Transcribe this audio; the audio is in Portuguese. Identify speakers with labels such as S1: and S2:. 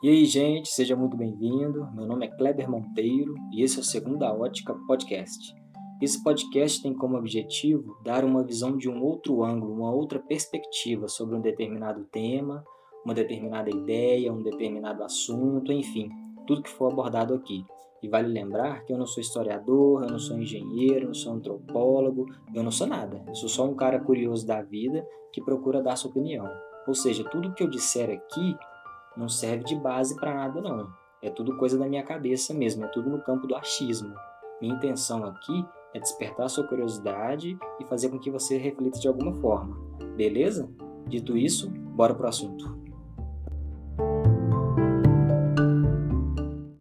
S1: E aí, gente, seja muito bem-vindo. Meu nome é Kleber Monteiro e esse é o Segunda Ótica Podcast. Esse podcast tem como objetivo dar uma visão de um outro ângulo, uma outra perspectiva sobre um determinado tema, uma determinada ideia, um determinado assunto, enfim, tudo que for abordado aqui. E vale lembrar que eu não sou historiador, eu não sou engenheiro, eu não sou antropólogo, eu não sou nada. Eu sou só um cara curioso da vida que procura dar sua opinião. Ou seja, tudo que eu disser aqui não serve de base para nada não. É tudo coisa da minha cabeça mesmo, é tudo no campo do achismo. Minha intenção aqui é despertar sua curiosidade e fazer com que você reflita de alguma forma. Beleza? Dito isso, bora pro assunto.